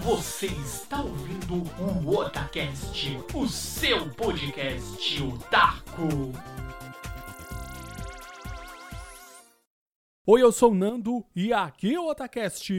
Você está ouvindo o Otacast, o seu podcast otaku. Oi, eu sou o Nando e aqui é o Otacast.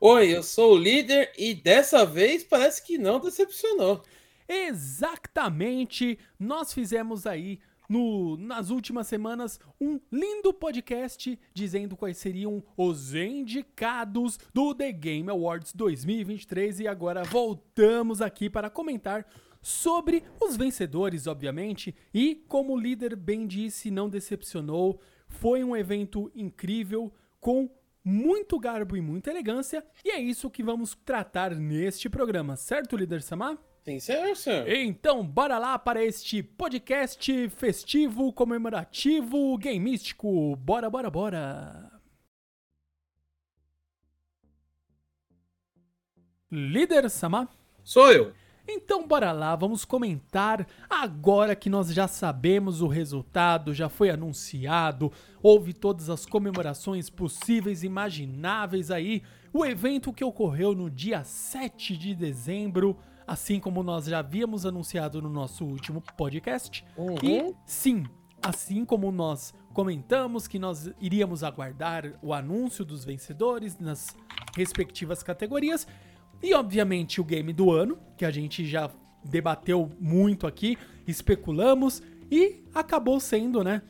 Oi, eu sou o líder e dessa vez parece que não decepcionou. Exatamente, nós fizemos aí no, nas últimas semanas um lindo podcast dizendo quais seriam os indicados do The Game Awards 2023 e agora voltamos aqui para comentar sobre os vencedores, obviamente, e como o líder bem disse, não decepcionou, foi um evento incrível com muito garbo e muita elegância, e é isso que vamos tratar neste programa, certo, líder Samar? Tem certo, senhor. Então, bora lá para este podcast festivo, comemorativo, gameístico. Bora, bora, bora. Líder Sama? Sou eu. Então bora lá, vamos comentar agora que nós já sabemos o resultado, já foi anunciado, houve todas as comemorações possíveis e imagináveis aí. O evento que ocorreu no dia 7 de dezembro, assim como nós já havíamos anunciado no nosso último podcast. Uhum. E sim, assim como nós comentamos que nós iríamos aguardar o anúncio dos vencedores nas respectivas categorias e obviamente o game do ano, que a gente já debateu muito aqui, especulamos e acabou sendo, né,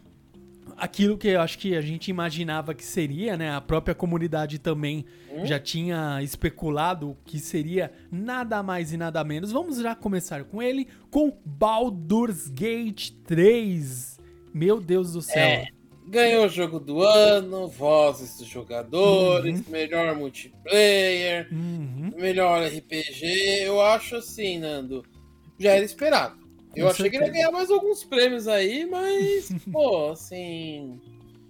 aquilo que eu acho que a gente imaginava que seria, né? A própria comunidade também Hum? já tinha especulado que seria nada mais e nada menos. Vamos já começar com ele, com Baldur's Gate 3. Meu Deus do céu. É. Ganhou o jogo do ano, vozes dos jogadores, melhor multiplayer, Uhum. melhor RPG. Eu acho assim, Nando, já era esperado. Eu Com achei que ele ia ganhar mais alguns prêmios aí, mas, pô, assim.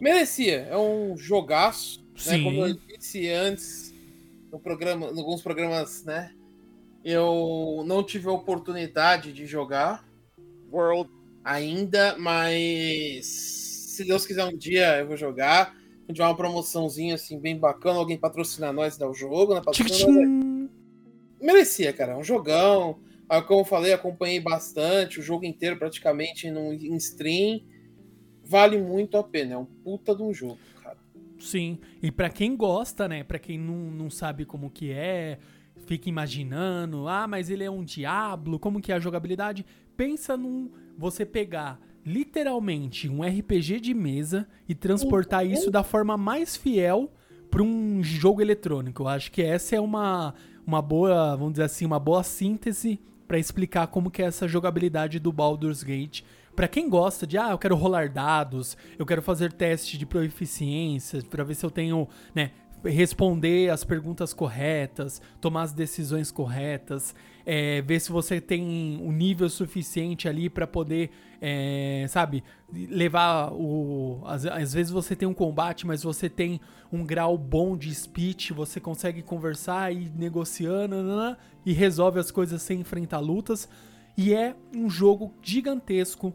Merecia. É um jogaço. Né? Sim. Como eu disse antes, no programa, em alguns programas, né? Eu não tive a oportunidade de jogar World ainda, mas se Deus quiser um dia eu vou jogar. Se tiver uma promoçãozinha assim bem bacana, alguém patrocinar nós e dar o jogo, né? Patrocina Tchim-tchim. merecia, cara. É um jogão. Ah, Como eu falei, acompanhei bastante, o jogo inteiro praticamente no, em stream. Vale muito a pena. É um puta de um jogo, cara. Sim, e pra quem gosta, né, Pra quem não, não sabe como que é, fica imaginando, ah, mas ele é um diablo, como que é a jogabilidade? Pensa num você pegar literalmente um RPG de mesa e transportar isso da forma mais fiel pra um jogo eletrônico. Eu acho que essa é uma uma boa, vamos dizer assim, uma boa síntese pra explicar como que é essa jogabilidade do Baldur's Gate. Pra quem gosta de, ah, eu quero rolar dados, eu quero fazer teste de proficiência pra ver se eu tenho, né, responder as perguntas corretas, tomar as decisões corretas, é, ver se você tem o nível suficiente ali pra poder, é, sabe, levar o. Às, às vezes você tem um combate, mas você tem um grau bom de speech, você consegue conversar e ir negociando nanana, e resolve as coisas sem enfrentar lutas. E é um jogo gigantesco,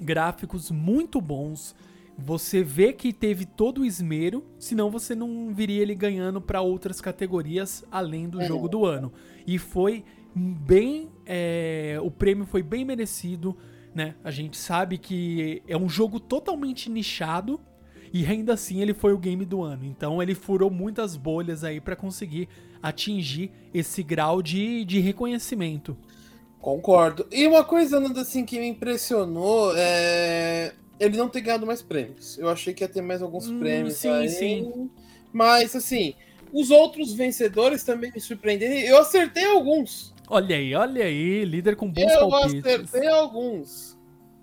gráficos muito bons. Você vê que teve todo o esmero, senão você não viria ele ganhando para outras categorias além do jogo do ano. E foi bem. é, o prêmio foi bem merecido, né? A gente sabe que é um jogo totalmente nichado. E ainda assim ele foi o game do ano. Então ele furou muitas bolhas aí para conseguir atingir esse grau de, de reconhecimento. Concordo. E uma coisa, assim, que me impressionou é ele não ter ganhado mais prêmios. Eu achei que ia ter mais alguns Hum, prêmios sim, aí. sim. Mas, assim, os outros vencedores também me surpreenderam. Eu acertei alguns. Olha aí, olha aí, líder com bons Eu palpites. acertei alguns.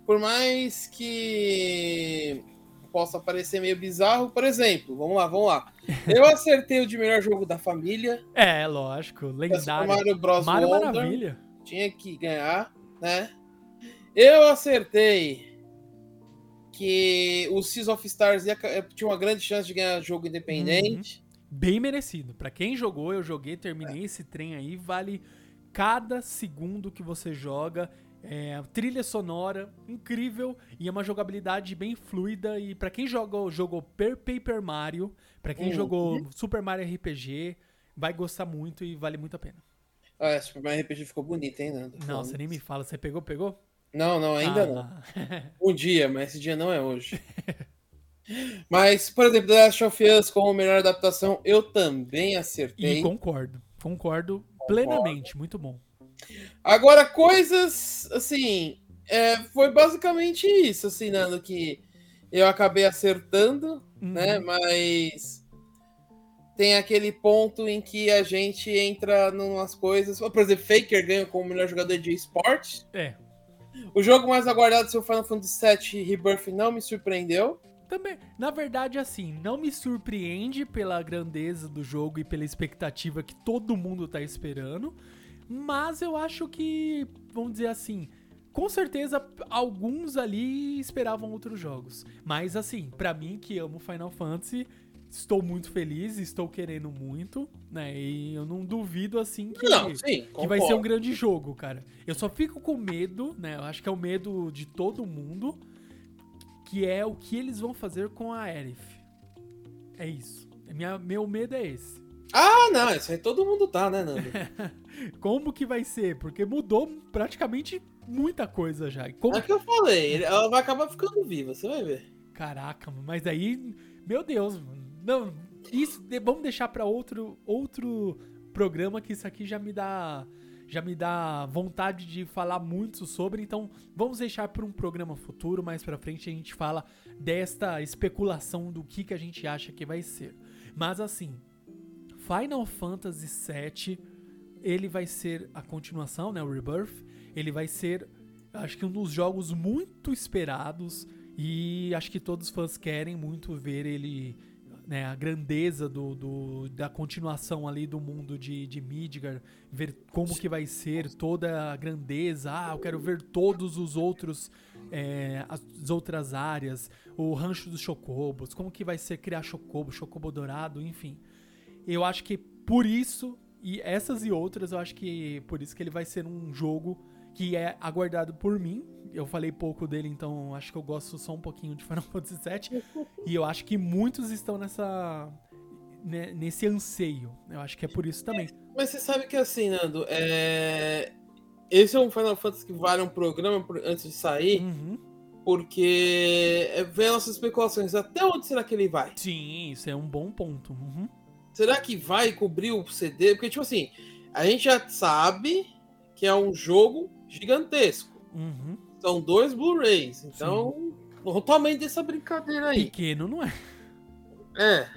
Por mais que possa parecer meio bizarro, por exemplo, vamos lá, vamos lá. Eu acertei o de melhor jogo da família. É, lógico, lendário. Mario Bros. Mario Wonder. Maravilha. Tinha que ganhar, né? Eu acertei que o Seas of Stars ia tinha uma grande chance de ganhar jogo independente. Bem merecido. Pra quem jogou, eu joguei, terminei esse trem aí, vale cada segundo que você joga. É, trilha sonora incrível e é uma jogabilidade bem fluida. E pra quem jogou, jogou Per Paper Mario, pra quem Uhum. jogou Super Mario RPG, vai gostar muito e vale muito a pena. Ah, esse Super RPG ficou bonito, hein, Nando? Não, você nem me fala. Você pegou, pegou? Não, não, ainda Ah, não. Um dia, mas esse dia não é hoje. mas, por exemplo, The Last of Us como melhor adaptação, eu também acertei. E concordo. Concordo plenamente. Muito bom. Agora, coisas assim. é, foi basicamente isso, assim, Nando, que eu acabei acertando, Uhum. né? Mas tem aquele ponto em que a gente entra em umas coisas. Por exemplo, Faker ganha como melhor jogador de esporte. É. O jogo mais aguardado, seu Final Fantasy VII Rebirth, não me surpreendeu. Também, na verdade, assim, não me surpreende pela grandeza do jogo e pela expectativa que todo mundo tá esperando, mas eu acho que, vamos dizer assim, com certeza alguns ali esperavam outros jogos. Mas assim, pra mim que amo Final Fantasy, estou muito feliz, estou querendo muito, né? E eu não duvido assim que Não, sim, que vai ser um grande jogo, cara. Eu só fico com medo, né? Eu acho que é o medo de todo mundo, que é o que eles vão fazer com a Aerith. É isso. Minha, meu medo é esse. Ah, não, isso aí todo mundo tá, né, Nando? Como que vai ser? Porque mudou praticamente muita coisa já. Como... É que eu falei, ela vai acabar ficando viva, você vai ver. Caraca, mas aí, meu Deus. Não, isso vamos deixar pra outro outro programa que isso aqui já me dá já me dá vontade de falar muito sobre, então vamos deixar para um programa futuro, mais pra frente a gente fala desta especulação do que que a gente acha que vai ser. Mas assim, Final Fantasy VII, ele vai ser a continuação, né, o Rebirth, ele vai ser, acho que um dos jogos muito esperados e acho que todos os fãs querem muito ver ele, né, a grandeza do, do- da continuação ali do mundo de, de Midgar, ver como que vai ser toda a grandeza, ah, eu quero ver todos os outros, é, as outras áreas, o rancho dos chocobos, como que vai ser criar chocobo, chocobo dourado, enfim. Eu acho que por isso, e essas e outras, eu acho que por isso que ele vai ser um jogo que é aguardado por mim. Eu falei pouco dele, então acho que eu gosto só um pouquinho de Final Fantasy VII. e eu acho que muitos estão nessa né, nesse anseio. Eu acho que é por isso também. Mas você sabe que assim, Nando, é... esse é um Final Fantasy que vale um programa antes de sair, Uhum. porque é, vem nossas especulações. Até onde será que ele vai? Sim, isso é um bom ponto. Uhum. Será que vai cobrir o CD? Porque, tipo assim, a gente já sabe que é um jogo gigantesco. Uhum. São dois Blu-rays. Então, o tamanho dessa brincadeira aí. Pequeno não é. É.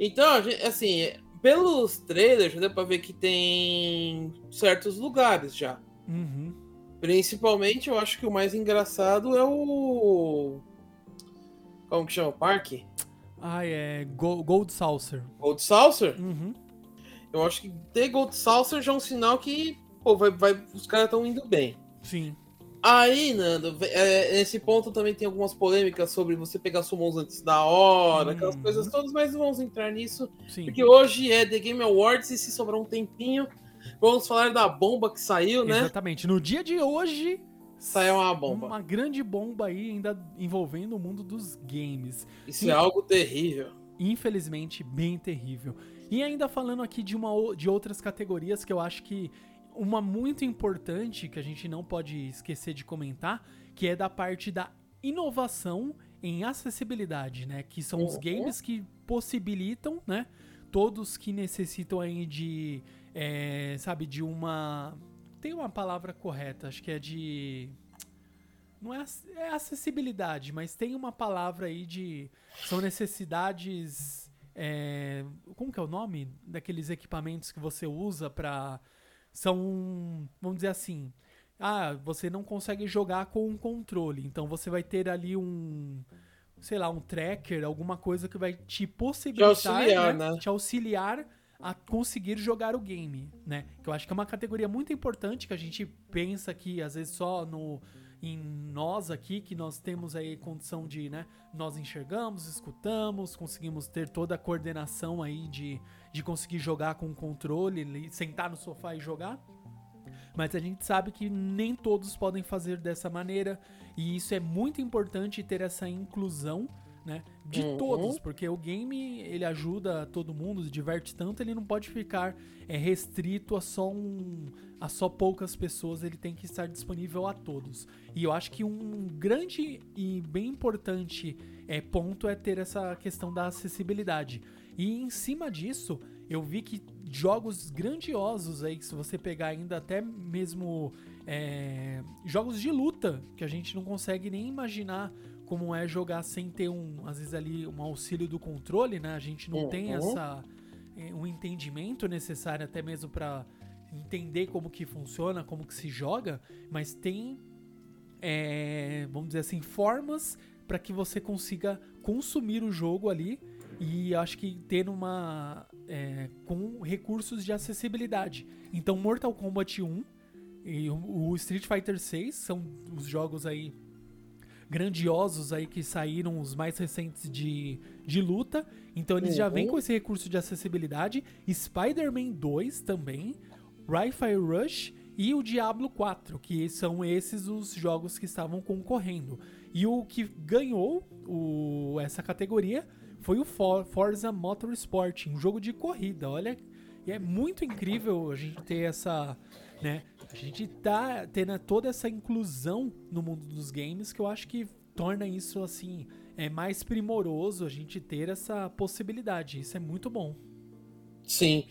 Então, assim, pelos trailers já deu pra ver que tem certos lugares já. Uhum. Principalmente, eu acho que o mais engraçado é o. Como que chama o parque? Ah, é Go- Gold Saucer. Gold Saucer? Uhum. Eu acho que ter Gold Saucer já é um sinal que pô, vai, vai- os caras estão indo bem. Sim. Aí, Nando, é, nesse ponto também tem algumas polêmicas sobre você pegar summons antes da hora, aquelas Uhum. coisas todas, mas vamos entrar nisso. Sim. Porque hoje é The Game Awards e se sobrar um tempinho, vamos falar da bomba que saiu, né? Exatamente. No dia de hoje, Saiu uma bomba. uma grande bomba aí ainda envolvendo o mundo dos games. Isso é algo terrível. Infelizmente, bem terrível. E ainda falando aqui de, uma, de outras categorias que eu acho que uma muito importante que a gente não pode esquecer de comentar, que é da parte da inovação em acessibilidade, né? Que são os Uhum. games que possibilitam, né? Todos que necessitam aí de, é, sabe, de uma... Tem uma palavra correta, acho que é de... Não é, é acessibilidade, mas tem uma palavra aí de... São necessidades... é, como que é o nome daqueles equipamentos que você usa pra... São, vamos dizer assim... Ah, você não consegue jogar com um controle, então você vai ter ali um... Sei lá, um tracker, alguma coisa que vai te possibilitar, auxiliar, né, né? te auxiliar a conseguir jogar o game, né? Que eu acho que é uma categoria muito importante que a gente pensa que às vezes só no em nós aqui que nós temos aí condição de, né, nós enxergamos, escutamos, conseguimos ter toda a coordenação aí de, de conseguir jogar com o controle, sentar no sofá e jogar. Mas a gente sabe que nem todos podem fazer dessa maneira, e isso é muito importante ter essa inclusão né? De Uhum. todos, porque o game ele ajuda todo mundo, diverte tanto, ele não pode ficar é, restrito a só um, a só poucas pessoas, ele tem que estar disponível a todos. E eu acho que um grande e bem importante é, ponto é ter essa questão da acessibilidade. E em cima disso, eu vi que jogos grandiosos aí, que se você pegar ainda até mesmo é, jogos de luta, que a gente não consegue nem imaginar como é jogar sem ter um, às vezes ali, um auxílio do controle, né? A gente não tem Uhum. essa é, um entendimento necessário até mesmo para entender como que funciona, como que se joga, mas tem é, vamos dizer assim, formas para que você consiga consumir o jogo ali e acho que ter uma é, com recursos de acessibilidade. Então Mortal Kombat 1 e o Street Fighter 6 são os jogos aí grandiosos aí que saíram os mais recentes de, de luta. Então eles já vêm Uhum. com esse recurso de acessibilidade. Spider-Man 2 também, Wi-Fi Rush e o Diablo 4, que são esses os jogos que estavam concorrendo. E o que ganhou o- essa categoria foi o For- Forza Motorsport, um jogo de corrida. Olha, e é muito incrível a gente ter essa, né? A gente tá tendo toda essa inclusão no mundo dos games que eu acho que torna isso assim é mais primoroso a gente ter essa possibilidade. Isso é muito bom. Sim.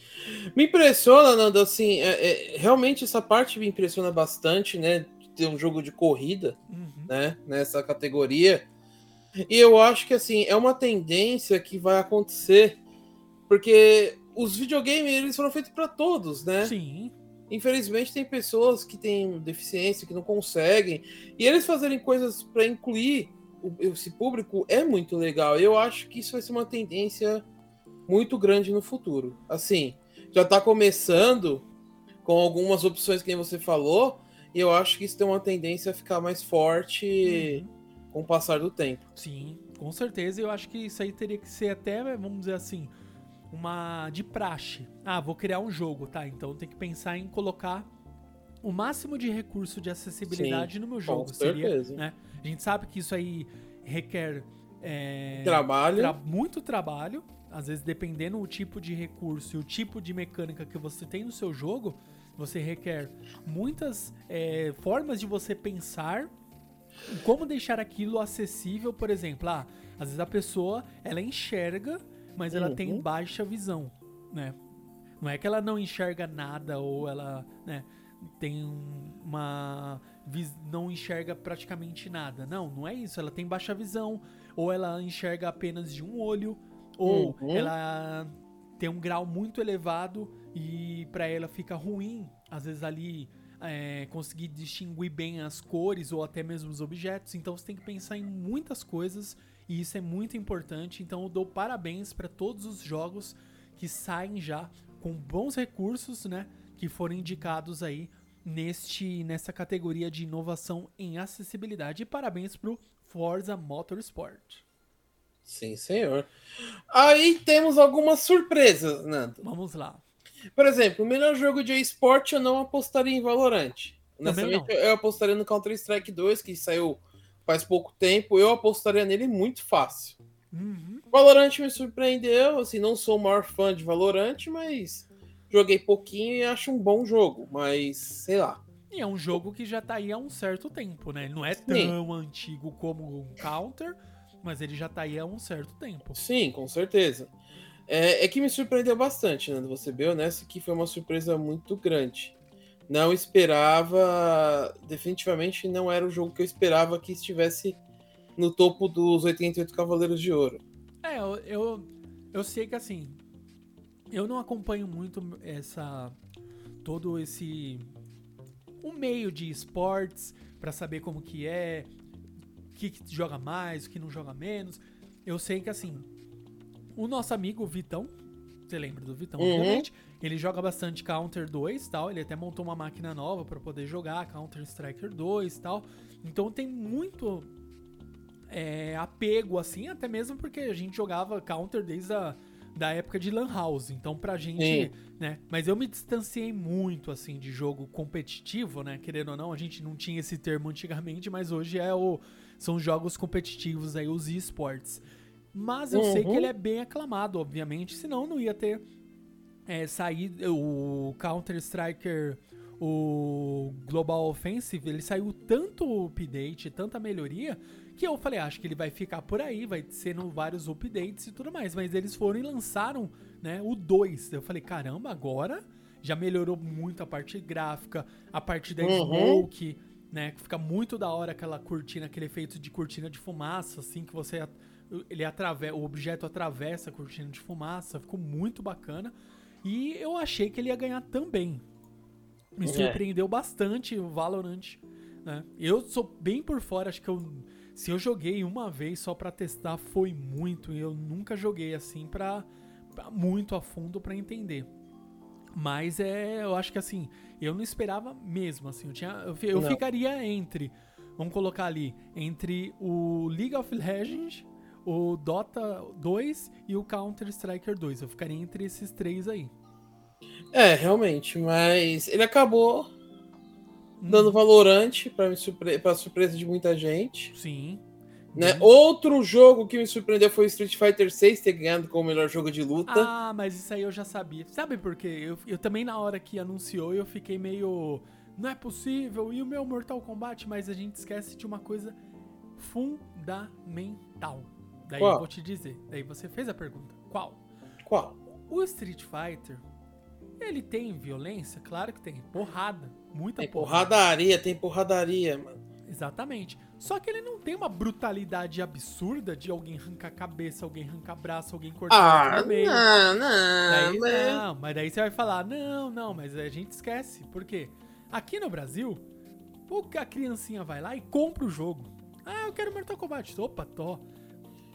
Me impressiona, Nando, assim, é- é- realmente essa parte me impressiona bastante, né? De ter um jogo de corrida, Uhum. né? Nessa categoria. E eu acho que, assim, é uma tendência que vai acontecer, porque os videogames, eles foram feitos para todos, né? Sim, Infelizmente, tem pessoas que têm deficiência, que não conseguem, e eles fazerem coisas para incluir esse público é muito legal. Eu acho que isso vai ser uma tendência muito grande no futuro. Assim, já está começando com algumas opções que você falou, e eu acho que isso tem uma tendência a ficar mais forte Uhum. Com o passar do tempo. sim, com certeza. Eu acho que isso aí teria que ser até, vamos dizer assim, uma de praxe. Ah, vou criar um jogo, tá? Então tem que pensar em colocar o máximo de recurso de acessibilidade no meu jogo. Seria, certeza. né? A gente sabe que isso aí requer é, Trabalho. tra- muito trabalho. Às vezes, dependendo do tipo de recurso e o tipo de mecânica que você tem no seu jogo, você requer muitas é, formas de você pensar como deixar aquilo acessível. Por exemplo, ah, às vezes a pessoa ela enxerga, mas ela tem Uhum. baixa visão, né? Não é que ela não enxerga nada ou ela, né, tem um- uma não enxerga praticamente nada. Não, não é isso. Ela tem baixa visão ou ela enxerga apenas de um olho ou Uhum. ela tem um grau muito elevado e pra ela fica ruim, às vezes ali é, conseguir distinguir bem as cores ou até mesmo os objetos. Então você tem que pensar em muitas coisas e isso é muito importante. Então eu dou parabéns para todos os jogos que saem já com bons recursos, né, que foram indicados aí neste nessa categoria de inovação em acessibilidade. E parabéns pro Forza Motorsport. Sim, senhor. Aí temos algumas surpresas, Nando. Vamos lá. Por exemplo, o melhor jogo de esporte eu não apostaria em Valorant. Honestamente, eu apostaria no Counter-Strike 2, que saiu faz pouco tempo. Eu apostaria nele muito fácil. Uhum. Valorant me surpreendeu. Assim, não sou o maior fã de Valorant, mas joguei pouquinho e acho um bom jogo. Mas, sei lá. E é um jogo que já tá aí há um certo tempo, né? Ele não é Sim. tão antigo como um Counter, mas ele já tá aí há um certo tempo. Sim, com certeza. É, é que me surpreendeu bastante, Nando. Você bem honesto que foi uma surpresa muito grande. Não esperava. Definitivamente não era o jogo que eu esperava que estivesse no topo dos 88 Cavaleiros de Ouro. É, eu, eu, eu sei que assim, eu não acompanho muito essa. todo esse. o meio de esportes pra saber como que é, o que, que joga mais, o que não joga menos. Eu sei que assim, o nosso amigo Vitão, você lembra do Vitão, Uhum. obviamente, ele joga bastante Counter 2 tal, ele até montou uma máquina nova pra poder jogar Counter Striker 2 tal. Então tem muito é, apego, assim, até mesmo porque a gente jogava Counter desde a da época de Lan House. Então, pra gente, Sim. né? Mas eu me distanciei muito, assim, de jogo competitivo, né? Querendo ou não, a gente não tinha esse termo antigamente, mas hoje é o, são jogos competitivos aí, os esportes. Mas eu sei que Uhum. ele é bem aclamado, obviamente, senão não ia ter é, saído o Counter-Striker, o Global Offensive, ele saiu tanto update, tanta melhoria, que eu falei, acho que ele vai ficar por aí, vai sendo vários updates e tudo mais. Mas eles foram e lançaram né, o 2. Eu falei, caramba, agora já melhorou muito a parte gráfica, a parte da Uhum. smoke, né? Que fica muito da hora aquela cortina, aquele efeito de cortina de fumaça, assim, que você. Ele atrave, o objeto atravessa a cortina de fumaça, ficou muito bacana. E eu achei que ele ia ganhar também. Me É. surpreendeu bastante o Valorant. Né? Eu sou bem por fora, acho que eu. Se eu joguei uma vez só pra testar, foi muito. E eu nunca joguei assim pra, pra muito a fundo pra entender. Mas é, eu acho que assim, eu não esperava mesmo, assim, eu, tinha, eu, eu ficaria entre, vamos colocar ali, entre o League of Legends, o Dota 2 e o Counter Striker 2. Eu ficaria entre esses três aí. É, realmente, mas ele acabou Hum, dando valorante para surpre pra surpresa de muita gente. Sim. Né? Hum. Outro jogo que me surpreendeu foi Street Fighter 6 ter ganhado como o melhor jogo de luta. Ah, mas isso aí eu já sabia. Sabe por quê? Eu, eu também, na hora que anunciou, eu fiquei meio. Não é possível. E o meu Mortal Kombat? Mas a gente esquece de uma coisa fundamental. Daí Qual? eu vou te dizer. Daí você fez a pergunta. Qual? Qual? O Street Fighter, ele tem violência? Claro que tem. Porrada. Muita Tem porrada. porradaria, tem porradaria, mano. Exatamente. Só que ele não tem uma brutalidade absurda de alguém arrancar a cabeça, alguém arrancar braço, alguém cortar Ah, no meio. não, não. Daí, mas- não, mas daí você vai falar, não, não, mas a gente esquece. Por quê? Aqui no Brasil, a criancinha vai lá e compra o jogo. Ah, eu quero Mortal Kombat. Opa, tô.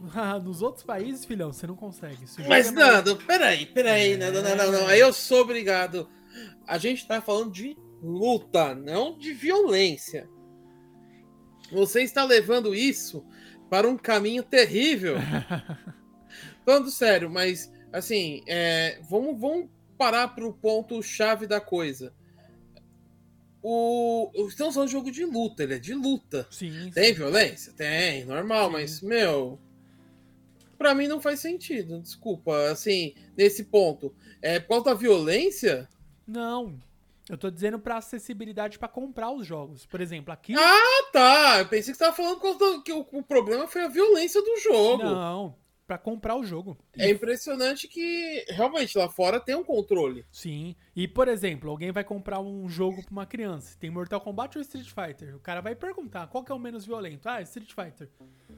Nos outros países, filhão, você não consegue. O Mas, é mais- Nando, peraí, peraí. Não, não, não, não, não. Aí eu sou obrigado. A gente tá falando de luta, não de violência. Você está levando isso para um caminho terrível. Falando sério, mas, assim, é, vamos, vamos parar pro ponto-chave da coisa. O, o- estamos falando de jogo de luta, ele é de luta. Sim, Tem violência? Tem, normal, Sim. mas, meu. Pra mim não faz sentido, desculpa. Assim, nesse ponto. É por causa da violência? Não. Eu tô dizendo pra acessibilidade pra comprar os jogos. Por exemplo, aqui. Ah, tá. Eu pensei que você tava falando que o problema foi a violência do jogo. Não, pra comprar o jogo. É impressionante que realmente lá fora tem um controle. Sim. E, por exemplo, alguém vai comprar um jogo pra uma criança. Tem Mortal Kombat ou Street Fighter? O cara vai perguntar qual que é o menos violento. Ah, Street Fighter.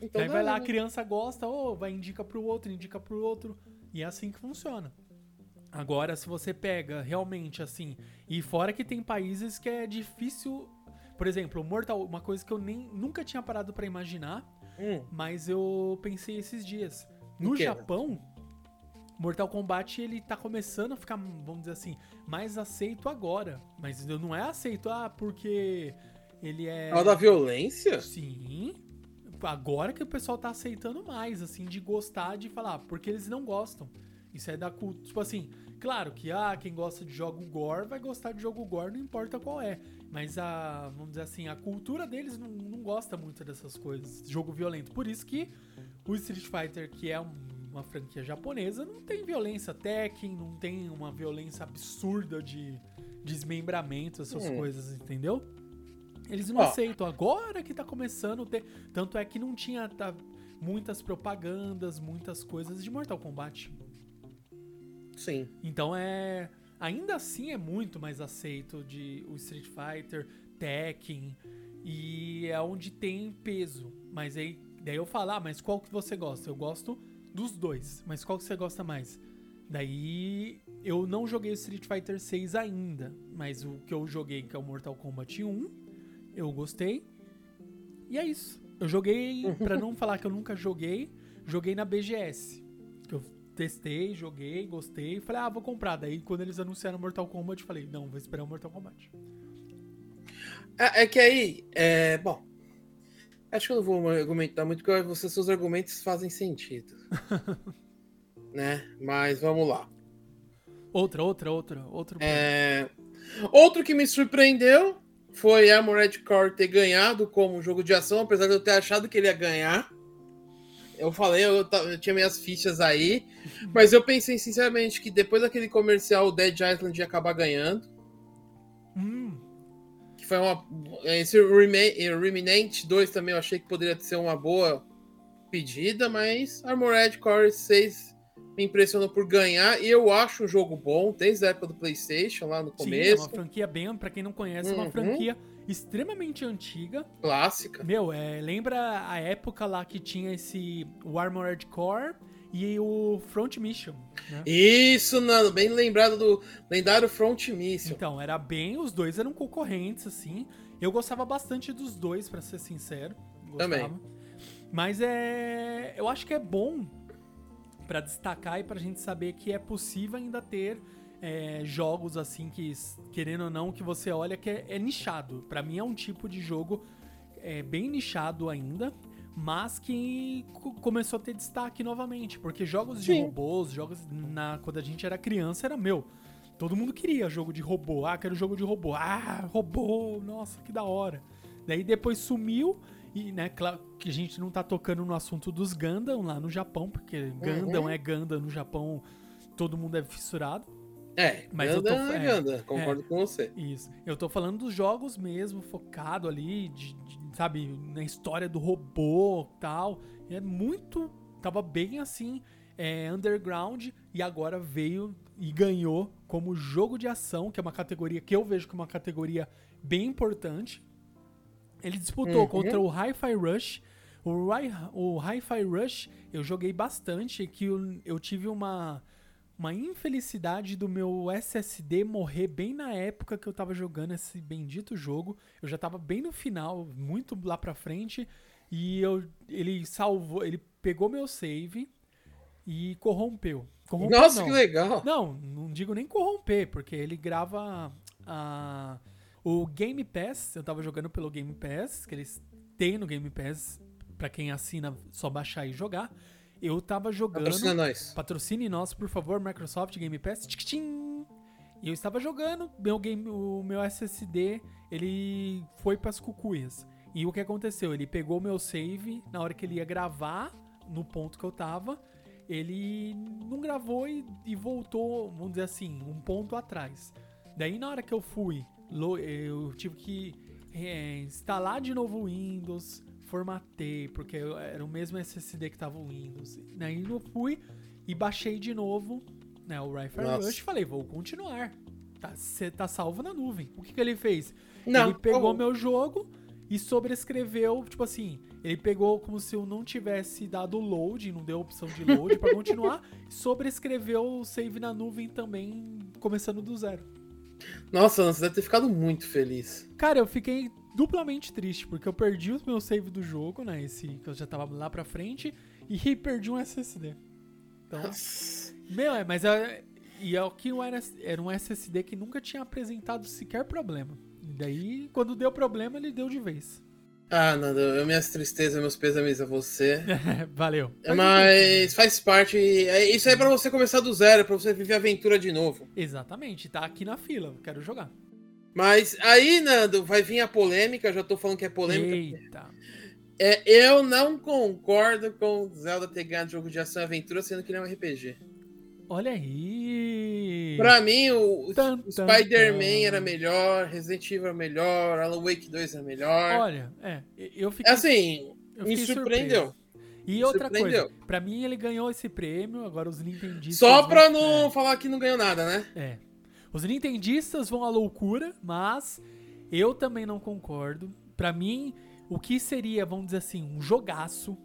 Então, Aí vai lá, a criança gosta, ou vai indica pro outro, indica pro outro. E é assim que funciona. Agora, se você pega realmente assim, e fora que tem países que é difícil. Por exemplo, o Mortal, uma coisa que eu nem nunca tinha parado pra imaginar, Hum, mas eu pensei esses dias. No? Japão, Mortal Kombat ele tá começando a ficar, vamos dizer assim, mais aceito agora. Mas não é aceito, ah, porque ele é. causa da violência? Sim. Agora que o pessoal tá aceitando mais, assim, de gostar de falar, porque eles não gostam. Isso é da cultura. Tipo assim, claro que ah, quem gosta de jogo gore vai gostar de jogo gore, não importa qual é. Mas a, vamos dizer assim, a cultura deles não, não gosta muito dessas coisas, jogo violento. Por isso que o Street Fighter, que é um- uma franquia japonesa, não tem violência Tekken, não tem uma violência absurda de desmembramento, essas Hum. coisas, entendeu? Eles não Ó. aceitam. Agora que tá começando a ter. Tanto é que não tinha tá, muitas propagandas, muitas coisas de Mortal Kombat. Sim. Então é. Ainda assim é muito mais aceito de o Street Fighter, Tekken. E é onde tem peso. Mas aí. Daí eu falo, ah, mas qual que você gosta? Eu gosto dos dois. Mas qual que você gosta mais? Daí eu não joguei o Street Fighter 6 ainda. Mas o que eu joguei, que é o Mortal Kombat 1, eu gostei. E é isso. Eu joguei, pra não falar que eu nunca joguei, joguei na BGS. Que eu testei, joguei, gostei. Falei, ah, vou comprar. Daí quando eles anunciaram Mortal Kombat, eu falei, não, vou esperar o Mortal Kombat. É, é que aí, é, bom, acho que eu não vou argumentar muito, porque você, seus argumentos fazem sentido. né? Mas vamos lá. Outra, outra, outra, outro. É, Outro que me surpreendeu foi Armored Core ter ganhado como jogo de ação, apesar de eu ter achado que ele ia ganhar. Eu falei, eu, eu, tinha minhas fichas aí, mas eu pensei sinceramente que depois daquele comercial o Dead Island ia acabar ganhando. Hum. Que foi uma. Esse Reminant 2 também eu achei que poderia ser uma boa pedida, mas Armored Core 6 me impressionou por ganhar e eu acho um jogo bom desde a época do PlayStation, lá no começo. Sim, é uma franquia bem, para quem não conhece, é uma uhum. franquia extremamente antiga. Clássica. Meu, é, lembra a época lá que tinha esse o Armored Core e o Front Mission. Né? Isso, bem lembrado do lendário Front Mission. Então, era bem, os dois eram concorrentes, assim. Eu gostava bastante dos dois, para ser sincero. Gostava. Também. Mas é. Eu acho que é bom para destacar e pra gente saber que é possível ainda ter é, jogos assim que, querendo ou não, que você olha que é, é nichado. Para mim é um tipo de jogo é, bem nichado ainda, mas que começou a ter destaque novamente, porque jogos Sim. de robôs, jogos na quando a gente era criança era meu. Todo mundo queria jogo de robô. Ah, quero jogo de robô. Ah, robô, nossa, que da hora. Daí depois sumiu e, né, claro que a gente não tá tocando no assunto dos Gundam lá no Japão, porque Gundam uhum. é Gundam no Japão, todo mundo é fissurado. É, mas eu tô, é, Ganda, concordo é, com você. Isso. Eu tô falando dos jogos mesmo, focado ali, de, de, sabe, na história do robô tal. É muito. Tava bem assim, é, underground, e agora veio e ganhou como jogo de ação, que é uma categoria que eu vejo que é uma categoria bem importante. Ele disputou uhum. contra o Hi-Fi Rush. O, Hi-Fi Rush eu joguei bastante, que eu, eu tive uma uma infelicidade do meu SSD morrer bem na época que eu tava jogando esse bendito jogo. Eu já tava bem no final, muito lá pra frente, e eu, ele salvou, ele pegou meu save e corrompeu. corrompeu Nossa, não. que legal! Não, não digo nem corromper, porque ele grava a, o Game Pass. Eu tava jogando pelo Game Pass, que eles têm no Game Pass, para quem assina, só baixar e jogar. Eu tava jogando. Patrocina nós. Patrocine nós, por favor, Microsoft Game Pass. Tchim, e eu estava jogando, meu game, o meu SSD, ele foi para as cucuias. E o que aconteceu? Ele pegou meu save na hora que ele ia gravar no ponto que eu tava. Ele não gravou e, e voltou, vamos dizer assim, um ponto atrás. Daí na hora que eu fui, eu tive que é, instalar de novo o Windows, formatei, porque era o mesmo SSD que tava o Windows. Daí eu fui e baixei de novo né, o Rifle Rush e falei, vou continuar. Tá, tá salvo na nuvem. O que, que ele fez? Não, ele pegou oh. meu jogo e sobrescreveu, tipo assim, ele pegou como se eu não tivesse dado load, não deu opção de load para continuar, sobrescreveu o save na nuvem também, começando do zero. Nossa, você deve ter ficado muito feliz. Cara, eu fiquei duplamente triste, porque eu perdi o meu save do jogo, né? Esse que eu já tava lá pra frente, e perdi um SSD. Então. meu, é, mas é, e é o que era um SSD que nunca tinha apresentado sequer problema. E daí, quando deu problema, ele deu de vez. Ah, Nando, eu, minhas tristezas, meus pêsames a você. Valeu. Mas faz parte. É, isso aí é pra você começar do zero, pra você viver a aventura de novo. Exatamente, tá aqui na fila, quero jogar. Mas aí, Nando, vai vir a polêmica, já tô falando que é polêmica. Eita. É, eu não concordo com Zelda ter ganhado jogo de ação e aventura, sendo que ele é um RPG. Olha aí! Pra mim, o, o Spider-Man era melhor, Resident Evil era melhor, Alan Wake 2 era melhor. Olha, é, eu fiquei. Assim, eu me surpreendeu. Surpreso. E outra coisa, pra mim ele ganhou esse prêmio, agora os Nintendistas. Só pra não é. falar que não ganhou nada, né? É. Os nintendistas vão à loucura, mas eu também não concordo. Para mim, o que seria, vamos dizer assim, um jogaço.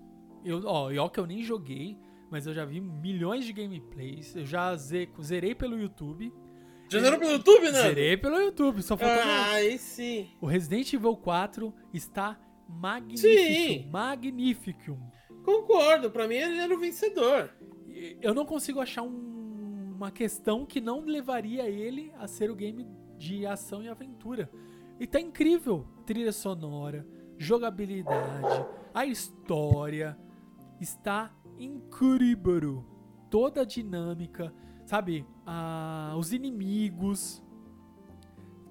Eu, ó, ó que eu nem joguei, mas eu já vi milhões de gameplays. Eu já zerei pelo YouTube. Já zerou pelo YouTube, né? Zerei pelo YouTube, só faltou. Ah, aí sim. O Resident Evil 4 está magnífico. Sim. Magnífico. Concordo, para mim ele era o vencedor. Eu não consigo achar um uma questão que não levaria ele a ser o game de ação e aventura. E tá incrível. Trilha sonora, jogabilidade, a história está incrível. Toda a dinâmica, sabe? Ah, os inimigos.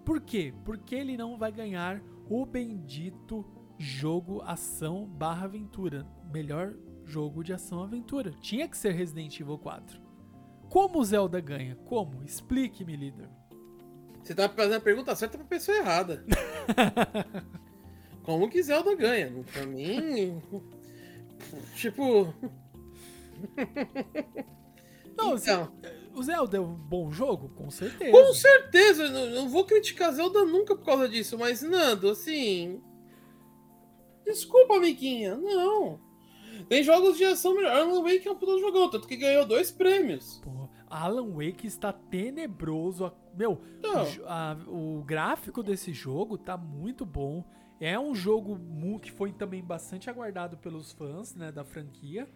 Por quê? Porque ele não vai ganhar o bendito jogo ação barra aventura. Melhor jogo de ação-aventura. Tinha que ser Resident Evil 4. Como o Zelda ganha? Como? Explique-me, líder. Você tá fazendo a pergunta certa pra pessoa errada. Como que Zelda ganha? Pra mim. Tipo. Não, Então. o Zelda é um bom jogo? Com certeza. Com certeza, eu não, não vou criticar Zelda nunca por causa disso, mas Nando, assim. Desculpa, amiguinha, não. Tem jogos de ação melhor. Alan Wake é um puta jogão, tanto que ganhou dois prêmios. Pô, Alan Wake está tenebroso. Meu, o a- o gráfico desse jogo tá muito bom. É um jogo que foi também bastante aguardado pelos fãs né, da franquia.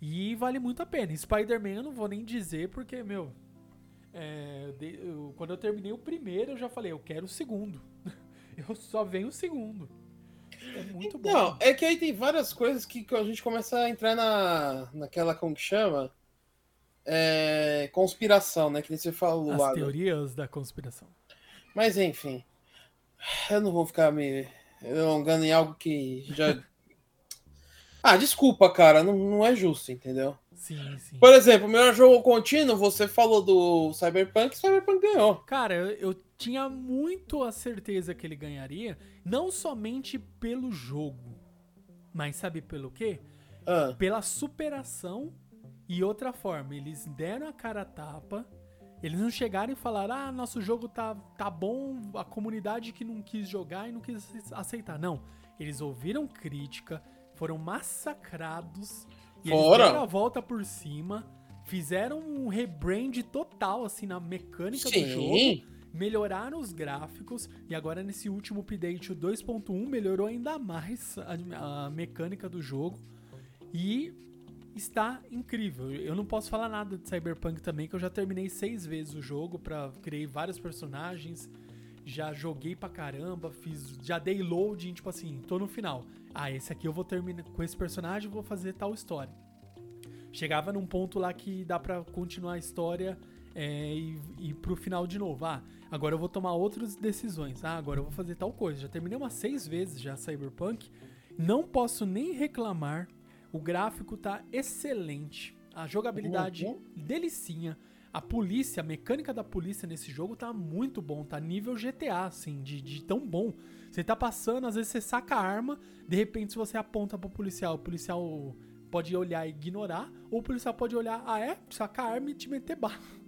E vale muito a pena. Spider-Man eu não vou nem dizer, porque, meu. é, eu- quando eu terminei o primeiro, eu já falei, eu quero o segundo. Eu só venho o segundo. É muito bom. Não, é que aí tem várias coisas que que a gente começa a entrar na, naquela, como que chama? É, conspiração, né? Que nem você falou As lá. né? teorias da conspiração. Mas enfim. Eu não vou ficar me alongando em algo que já. Ah, desculpa, cara, não, não é justo, entendeu? Sim, sim. Por exemplo, o melhor jogo contínuo, você falou do Cyberpunk, Cyberpunk ganhou. Cara, eu, eu tinha muito a certeza que ele ganharia, não somente pelo jogo, mas sabe pelo quê? Ah, Pela superação e outra forma. Eles deram a cara a tapa, eles não chegaram e falaram: ah, nosso jogo tá, tá bom, a comunidade que não quis jogar e não quis aceitar. Não. Eles ouviram crítica, foram massacrados e eles Foram. deram a volta por cima. Fizeram um rebrand total, assim, na mecânica do jogo sim. melhoraram os gráficos e agora nesse último update o 2.1 melhorou ainda mais a, a mecânica do jogo e está incrível. Eu não posso falar nada de Cyberpunk também, que eu já terminei seis vezes o jogo para criei vários personagens, já joguei pra caramba, fiz, já dei loading, tipo assim, tô no final. Ah, esse aqui eu vou terminar com esse personagem, vou fazer tal história. Chegava num ponto lá que dá pra continuar a história é, e e ir pro final de novo. Ah, agora eu vou tomar outras decisões. Ah, agora eu vou fazer tal coisa. Já terminei umas seis vezes já Cyberpunk. Não posso nem reclamar. O gráfico tá excelente. A jogabilidade Uhum. delicinha. A polícia, a mecânica da polícia nesse jogo tá muito bom. Tá nível GTA, assim, de, de tão bom. Você tá passando, às vezes você saca a arma, de repente se você aponta pro policial, o policial pode olhar e ignorar, ou o policial pode olhar, ah é? Sacar a arma e te meter bala.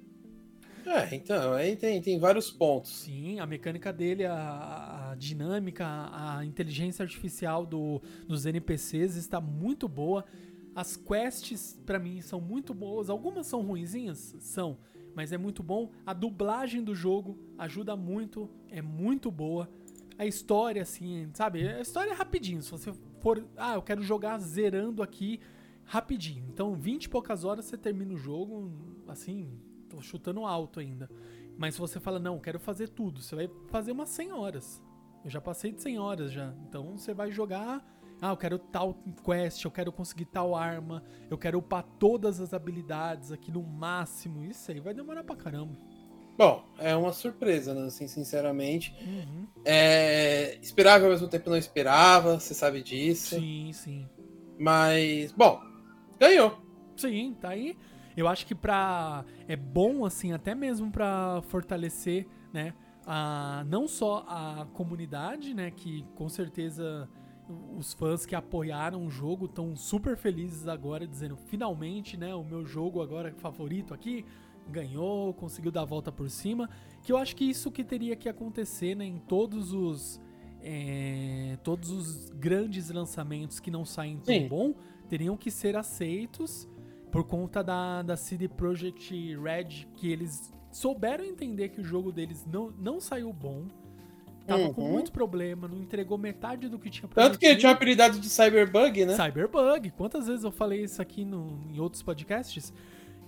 É, então, aí tem, tem vários pontos. Sim, a mecânica dele, a, a dinâmica, a inteligência artificial do, dos NPCs está muito boa. As quests, pra mim, são muito boas. Algumas são ruinzinhas? São. Mas é muito bom. A dublagem do jogo ajuda muito. É muito boa. A história, assim, sabe? A história é rapidinho. Se você for. Ah, eu quero jogar zerando aqui rapidinho. Então, 20 e poucas horas você termina o jogo. Assim, tô chutando alto ainda. Mas se você fala, não, quero fazer tudo, você vai fazer umas 100 horas. Eu já passei de 100 horas já. Então você vai jogar. Ah, eu quero tal quest, eu quero conseguir tal arma, eu quero upar todas as habilidades aqui no máximo. Isso aí vai demorar pra caramba. Bom, é uma surpresa, né? Assim, sinceramente. Uhum. É, esperava ao mesmo tempo não esperava, você sabe disso. Sim, sim. Mas, bom, ganhou. Sim, tá aí. Eu acho que pra. É bom, assim, até mesmo pra fortalecer, né? A, não só a comunidade, né? Que com certeza os fãs que apoiaram o jogo estão super felizes agora, dizendo finalmente, né? O meu jogo agora favorito aqui ganhou, conseguiu dar a volta por cima. Que eu acho que isso que teria que acontecer, né? Em todos os. é, todos os grandes lançamentos que não saem tão Sim. bom teriam que ser aceitos por conta da, da CD Projekt Red, que eles souberam entender que o jogo deles não, não saiu bom. Tava com Uhum. muito problema, não entregou metade do que tinha Tanto que tinha o apelidado de Cyberbug, né? Cyberbug. Quantas vezes eu falei isso aqui no, em outros podcasts?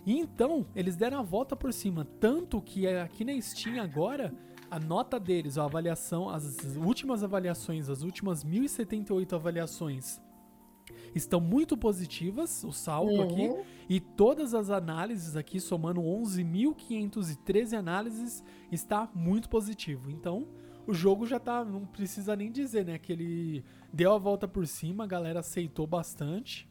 E então, eles deram a volta por cima. Tanto que aqui na Steam agora, a nota deles, a avaliação, as últimas avaliações, as últimas 1078 avaliações estão muito positivas, o saldo aqui. Uhum. E todas as análises aqui, somando 11.513 análises, está muito positivo. Então, o jogo já tá, não precisa nem dizer, né? Que ele deu a volta por cima, a galera aceitou bastante.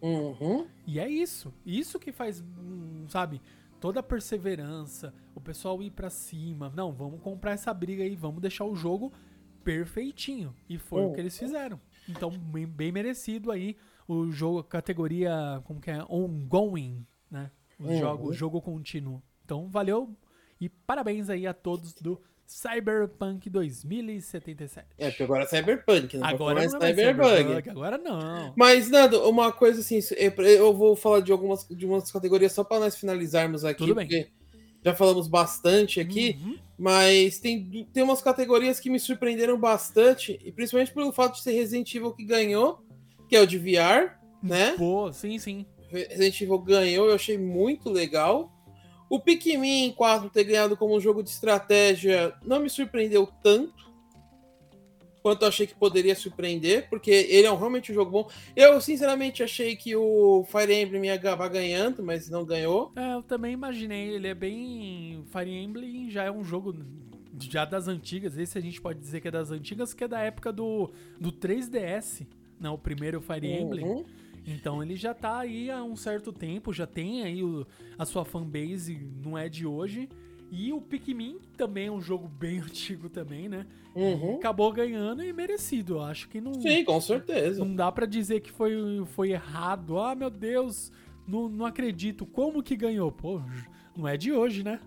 Uhum. E é isso. Isso que faz, hum, sabe, toda a perseverança, o pessoal ir pra cima. Não, vamos comprar essa briga aí, vamos deixar o jogo perfeitinho. E foi o Uhum. que eles fizeram. Então, bem, bem merecido aí o jogo, categoria, como que é? Ongoing, né? O Uhum. jogo, o jogo contínuo. Então, valeu e parabéns aí a todos do Cyberpunk 2077. É, porque agora é Cyberpunk, não Agora mais não é mais Cyberpunk. Cyberpunk, agora não. Mas, Nando, uma coisa assim, eu- vou falar de algumas de umas categorias só para nós finalizarmos aqui, Tudo bem. porque já falamos bastante aqui, Uhum. mas tem, tem umas categorias que me surpreenderam bastante, e principalmente pelo fato de ser Resident Evil que ganhou, que é o de VR, né? Pô, sim, sim. Resident Evil ganhou, eu achei muito legal. O Pikmin 4 ter ganhado como um jogo de estratégia não me surpreendeu tanto quanto achei que poderia surpreender, porque ele é realmente um jogo bom. Eu, sinceramente, achei que o Fire Emblem ia acabar ganhando, mas não ganhou. É, eu também imaginei. Ele é bem. Fire Emblem já é um jogo já das antigas. Esse a gente pode dizer que é das antigas, que é da época do, do 3DS. Né, o primeiro Fire Emblem. Uhum. Então ele já tá aí há um certo tempo, já tem aí o- a sua fanbase, não é de hoje. E o Pikmin também é um jogo bem antigo também, né? Uhum. Acabou ganhando e merecido. Eu acho que não, Sim, com certeza. não dá pra dizer que foi, foi errado. Ah, meu Deus, não, não acredito. Como que ganhou? Pô, não é de hoje, né?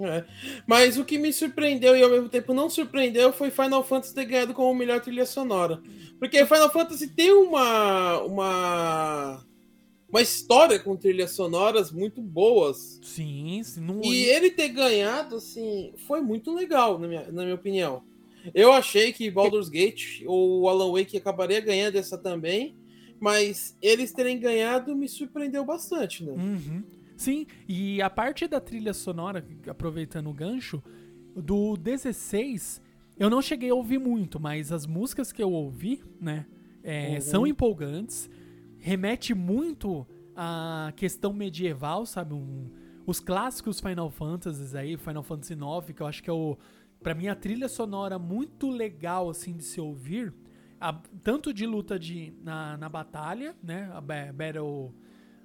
É. Mas o que me surpreendeu e ao mesmo tempo não surpreendeu foi Final Fantasy ter ganhado como melhor trilha sonora. Porque Final Fantasy tem uma uma uma história com trilhas sonoras muito boas. Sim, sim, não E ele ter ganhado assim foi muito legal na minha, na minha opinião. Eu achei que Baldur's Gate ou Alan Wake acabaria ganhando essa também, mas eles terem ganhado me surpreendeu bastante, né? Uhum. Sim, e a parte da trilha sonora, aproveitando o gancho, do 16, eu não cheguei a ouvir muito, mas as músicas que eu ouvi, né, é, Uhum. são empolgantes, remete muito à questão medieval, sabe? Um- os clássicos Final Fantasies aí, Final Fantasy IX, que eu acho que é o, pra mim, a trilha sonora muito legal, assim, de se ouvir, a- tanto de luta de, na, na batalha, né, a ba- Battle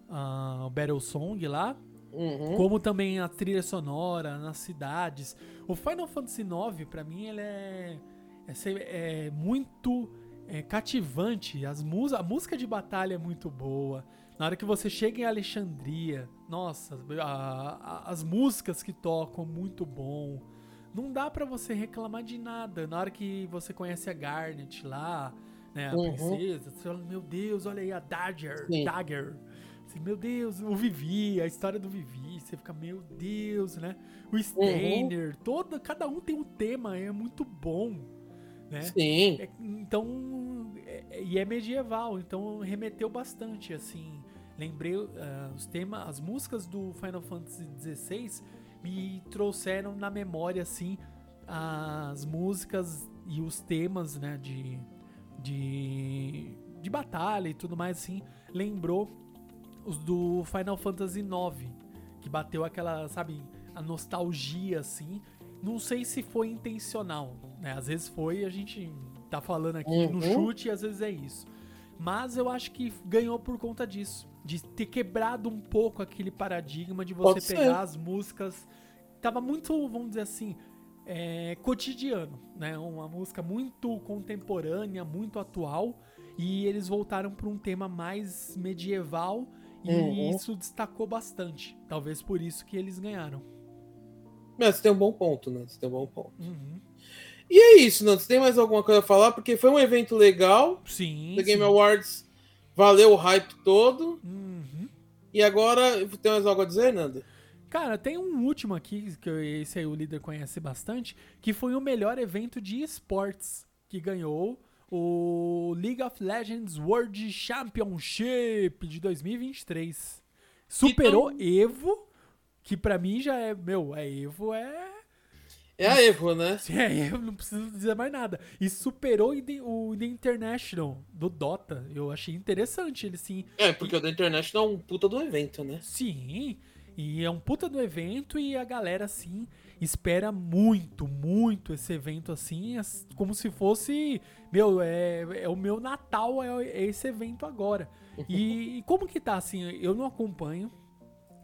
a Battle Song lá, Uhum. como também a trilha sonora nas cidades. O Final Fantasy IX, pra mim, ele é, é, é muito é, cativante. As mus a música de batalha é muito boa. Na hora que você chega em Alexandria, nossa, a- a- as músicas que tocam, muito bom. Não dá pra você reclamar de nada. Na hora que você conhece a Garnet lá, né, a Uhum. princesa, você fala, meu Deus, olha aí a Dagger, Sim. Dagger. Assim, meu Deus, o Vivi, a história do Vivi, você fica, meu Deus, né? O Steiner, toda, cada um tem um tema, é muito bom, né? Sim. É, então, é- é- e é medieval, então remeteu bastante, assim. Lembrei ah, os temas, as músicas do Final Fantasy XVI me trouxeram na memória, assim, as músicas e os temas, né, de, de, de batalha e tudo mais, assim. Lembrou os do Final Fantasy IX, que bateu aquela, sabe, a nostalgia, assim. Não sei se foi intencional, né? Às vezes foi, a gente tá falando aqui no Uhum. chute e às vezes é isso. Mas eu acho que ganhou por conta disso. De ter quebrado um pouco aquele paradigma de você Pode ser. pegar as músicas. Tava muito, vamos dizer assim, é, cotidiano, né? Uma música muito contemporânea, muito atual. E eles voltaram para um tema mais medieval. E Uhum. isso destacou bastante. Talvez por isso que eles ganharam. Mas você tem um bom ponto, né? Você tem um bom ponto. Uhum. E é isso, Nando. Você tem mais alguma coisa a falar? Porque foi um evento legal. Sim. The Game sim. Awards valeu o hype todo. Uhum. E agora, tem mais algo a dizer, Nando? Cara, tem um último aqui, que esse aí o líder conhece bastante, que foi o melhor evento de esportes que ganhou o League of Legends World Championship de 2023. Superou Então- Evo, que pra mim já é, meu, é Evo é É a Evo, né? É eu, não preciso dizer mais nada. E superou o The- The International do Dota. Eu achei interessante ele sim. É, porque o da Internet é um puta do evento, né? Sim. E é um puta do evento e a galera, assim, espera muito, muito esse evento, assim, as- como se fosse, meu, é, é o meu Natal, é, é esse evento agora. E, e como que tá, assim, eu não acompanho,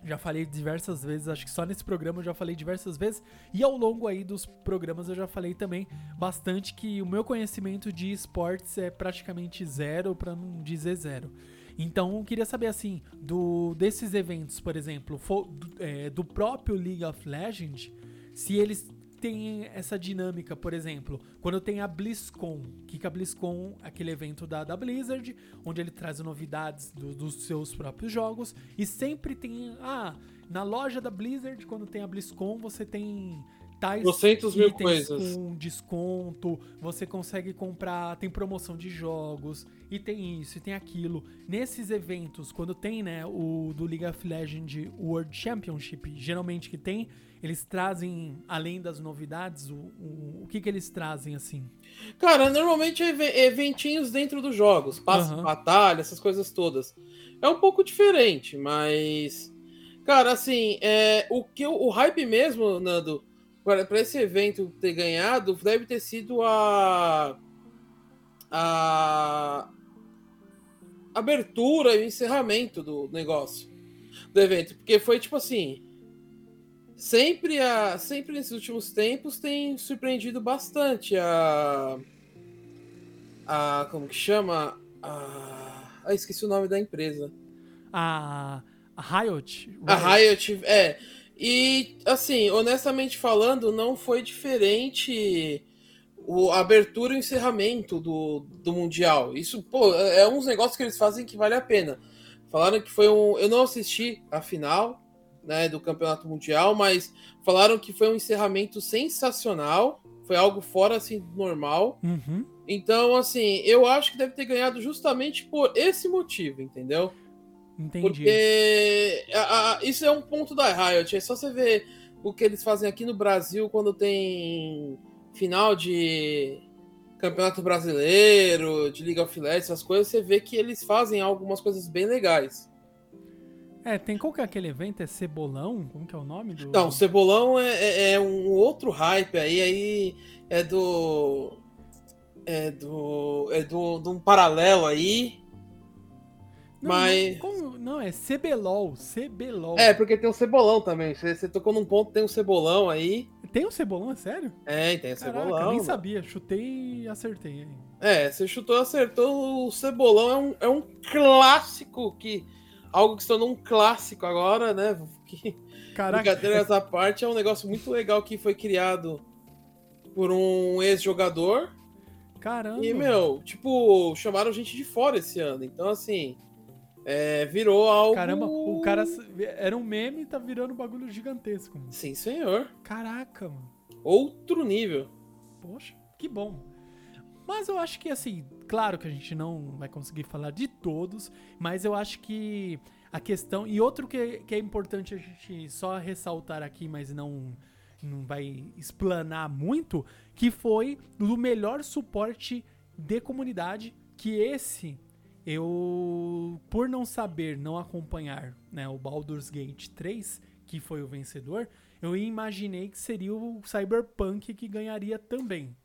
já falei diversas vezes, acho que só nesse programa eu já falei diversas vezes. E ao longo aí dos programas eu já falei também bastante que o meu conhecimento de esportes é praticamente zero, para não dizer zero. Então eu queria saber assim, do desses eventos, por exemplo, do, é, do próprio League of Legends, se eles tem essa dinâmica, por exemplo, quando tem a BlizzCon, que, que a BlizzCon, aquele evento da, da Blizzard, onde ele traz novidades do, dos seus próprios jogos, e sempre tem, ah, na loja da Blizzard, quando tem a BlizzCon, você tem tais mil coisas com desconto, você consegue comprar, tem promoção de jogos, e tem isso, e tem aquilo. Nesses eventos, quando tem, né, o do League of Legends World Championship, geralmente que tem, eles trazem, além das novidades, o, o, o que que eles trazem, assim? Cara, normalmente é eventinhos dentro dos jogos, passe uhum. batalha, essas coisas todas. É um pouco diferente, mas... Cara, assim, é, o, que, o hype mesmo, Nando, para esse evento ter ganhado, deve ter sido a... a abertura e encerramento do negócio do evento, porque foi tipo assim, sempre, a, sempre nesses últimos tempos tem surpreendido bastante a. a como que chama? A, ah, esqueci o nome da empresa. A, a Riot. Riot. A Riot, é. E, assim, honestamente falando, não foi diferente o, a abertura e o encerramento do, do Mundial. Isso, pô, é, é uns negócios que eles fazem que vale a pena. Falaram que foi um. Eu não assisti a final, né, do Campeonato Mundial, mas falaram que foi um encerramento sensacional, foi algo fora assim normal. Uhum. Então, assim, eu acho que deve ter ganhado justamente por esse motivo, entendeu? Entendi. Porque a, a, isso é um ponto da Riot. É só você ver o que eles fazem aqui no Brasil quando tem final de Campeonato Brasileiro, de League of Legends, essas coisas, você vê que eles fazem algumas coisas bem legais. É, tem qual que é aquele evento? É Cebolão? Como que é o nome do. Não, Cebolão é, é, é um outro hype aí, aí é do. É do. É do. de um paralelo aí. Não, mas. Não, como, não, é Cebelol. Cebelol. É, porque tem o Cebolão também. Você, você tocou num ponto, tem um Cebolão aí. Tem um Cebolão, é sério? É, tem o Cebolão. Eu nem sabia. Chutei e acertei. É, você chutou e acertou. O Cebolão é um, é um clássico que algo que se tornou um clássico agora, né? Que, Caraca. Brincadeira essa parte é um negócio muito legal que foi criado por um ex-jogador. Caramba. E, meu, tipo, chamaram gente de fora esse ano. Então, assim, é, virou algo. Caramba, o cara era um meme e tá virando um bagulho gigantesco. Mano. Sim, senhor. Caraca, mano. Outro nível. Poxa, que bom. Mas eu acho que, assim, claro que a gente não vai conseguir falar de todos, mas eu acho que a questão. E outro que, que é importante a gente só ressaltar aqui, mas não, não vai explanar muito, que foi do melhor suporte de comunidade, que esse eu, por não saber, não acompanhar né, o Baldur's Gate 3, que foi o vencedor, eu imaginei que seria o Cyberpunk que ganharia também.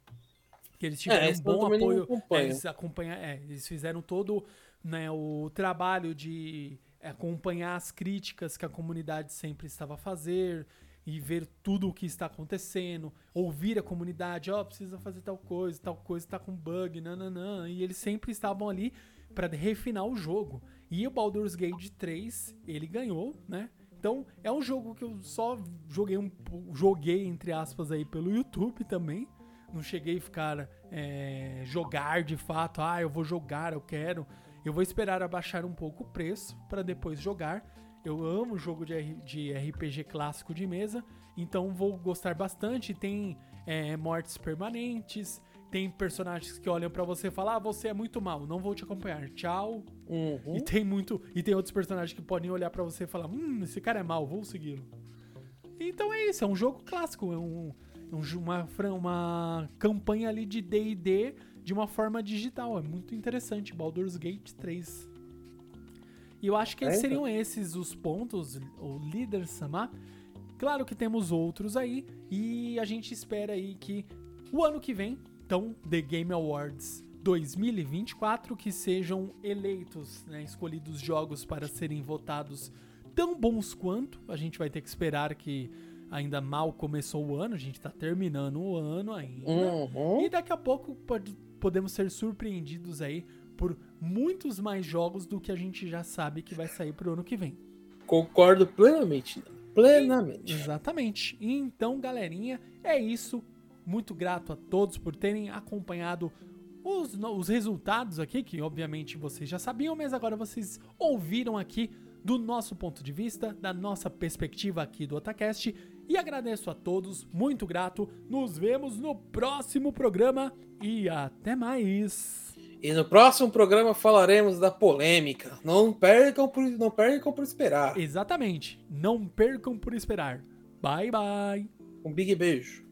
Que eles tiveram é, um bom apoio. É, eles, acompanha, é, eles fizeram todo né, o trabalho de acompanhar as críticas que a comunidade sempre estava a fazer e ver tudo o que está acontecendo, ouvir a comunidade, ó, oh, precisa fazer tal coisa, tal coisa está com bug, nananã, e eles sempre estavam ali para refinar o jogo. E o Baldur's Gate 3, ele ganhou, né? Então, é um jogo que eu só joguei um joguei entre aspas aí pelo YouTube também, não cheguei a ficar é, jogar de fato, ah, eu vou jogar, eu quero. Eu vou esperar abaixar um pouco o preço para depois jogar. Eu amo jogo de, de RPG clássico de mesa, então vou gostar bastante. Tem é, mortes permanentes, tem personagens que olham para você e falam: "Ah, você é muito mal, não vou te acompanhar. Tchau". Uhum. E tem muito e tem outros personagens que podem olhar para você e falar: "Hum, esse cara é mal, vou segui-lo". Então é isso, é um jogo clássico, é um uma, uma campanha ali de D&D de uma forma digital. É muito interessante, Baldur's Gate 3. E eu acho que é, seriam então. esses os pontos, o líder Sama. Claro que temos outros aí e a gente espera aí que o ano que vem, então The Game Awards 2024 que sejam eleitos, né, escolhidos jogos para serem votados tão bons quanto. A gente vai ter que esperar que ainda mal começou o ano, a gente tá terminando o ano ainda. Uhum. E daqui a pouco pode, podemos ser surpreendidos aí por muitos mais jogos do que a gente já sabe que vai sair pro ano que vem. Concordo plenamente. Plenamente. Exatamente. Então, galerinha, é isso. Muito grato a todos por terem acompanhado os, os resultados aqui, que obviamente vocês já sabiam, mas agora vocês ouviram aqui do nosso ponto de vista, da nossa perspectiva aqui do Otacast. E agradeço a todos, muito grato. Nos vemos no próximo programa e até mais. E no próximo programa falaremos da polêmica. Não percam por, não percam por esperar. Exatamente. Não percam por esperar. Bye bye. Um big beijo.